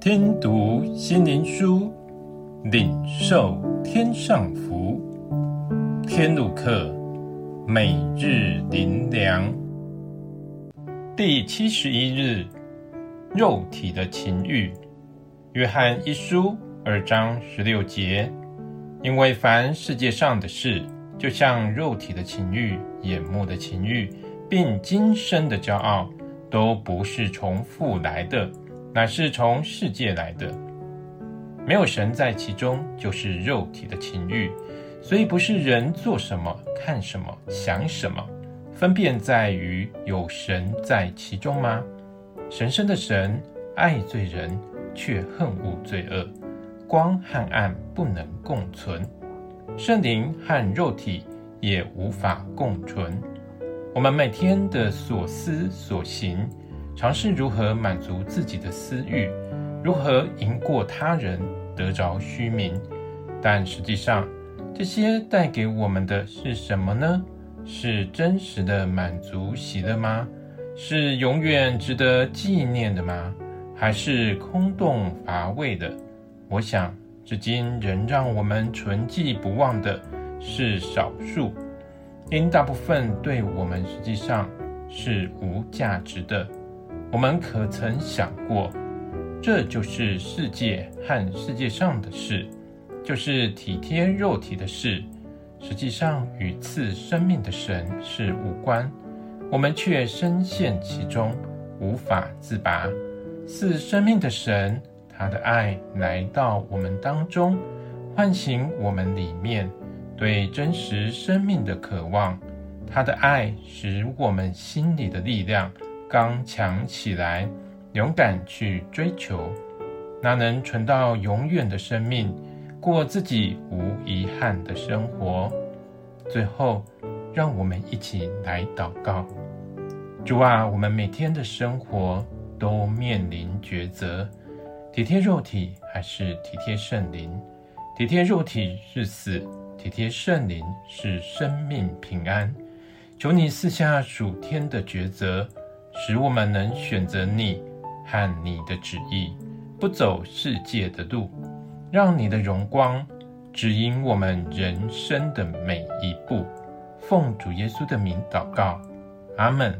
听读心灵书，领受天上福。天路客，每日灵粮，第七十一日，肉体的情欲。约翰一书二章十六节，因为凡世界上的事，就像肉体的情欲、眼目的情欲，并今生的骄傲，都不是从父来的。乃是从世界来的，没有神在其中，就是肉体的情欲。所以不是人做什么、看什么、想什么，分辨在于有神在其中吗？神圣的神爱罪人，却恨恶罪恶，光和暗不能共存，圣灵和肉体也无法共存。我们每天的所思所行。尝试如何满足自己的私欲，如何赢过他人，得着虚名。但实际上，这些带给我们的是什么呢？是真实的满足喜乐吗？是永远值得纪念的吗？还是空洞乏味的？我想，至今仍让我们存记不忘的是少数，因大部分对我们实际上是无价值的。我们可曾想过，这就是世界和世界上的事，就是体贴肉体的事，实际上与赐生命的神是无关。我们却深陷其中，无法自拔。赐生命的神，他的爱来到我们当中，唤醒我们里面对真实生命的渴望。他的爱使我们心里的力量。刚强起来，勇敢去追求，那能存到永远的生命，过自己无遗憾的生活。最后，让我们一起来祷告：主啊，我们每天的生活都面临抉择，体贴肉体还是体贴圣灵？体贴肉体是死，体贴圣灵是生命平安。求你赐下属天的抉择。使我们能选择你和你的旨意，不走世界的路，让你的荣光指引我们人生的每一步。奉主耶稣的名祷告，阿门。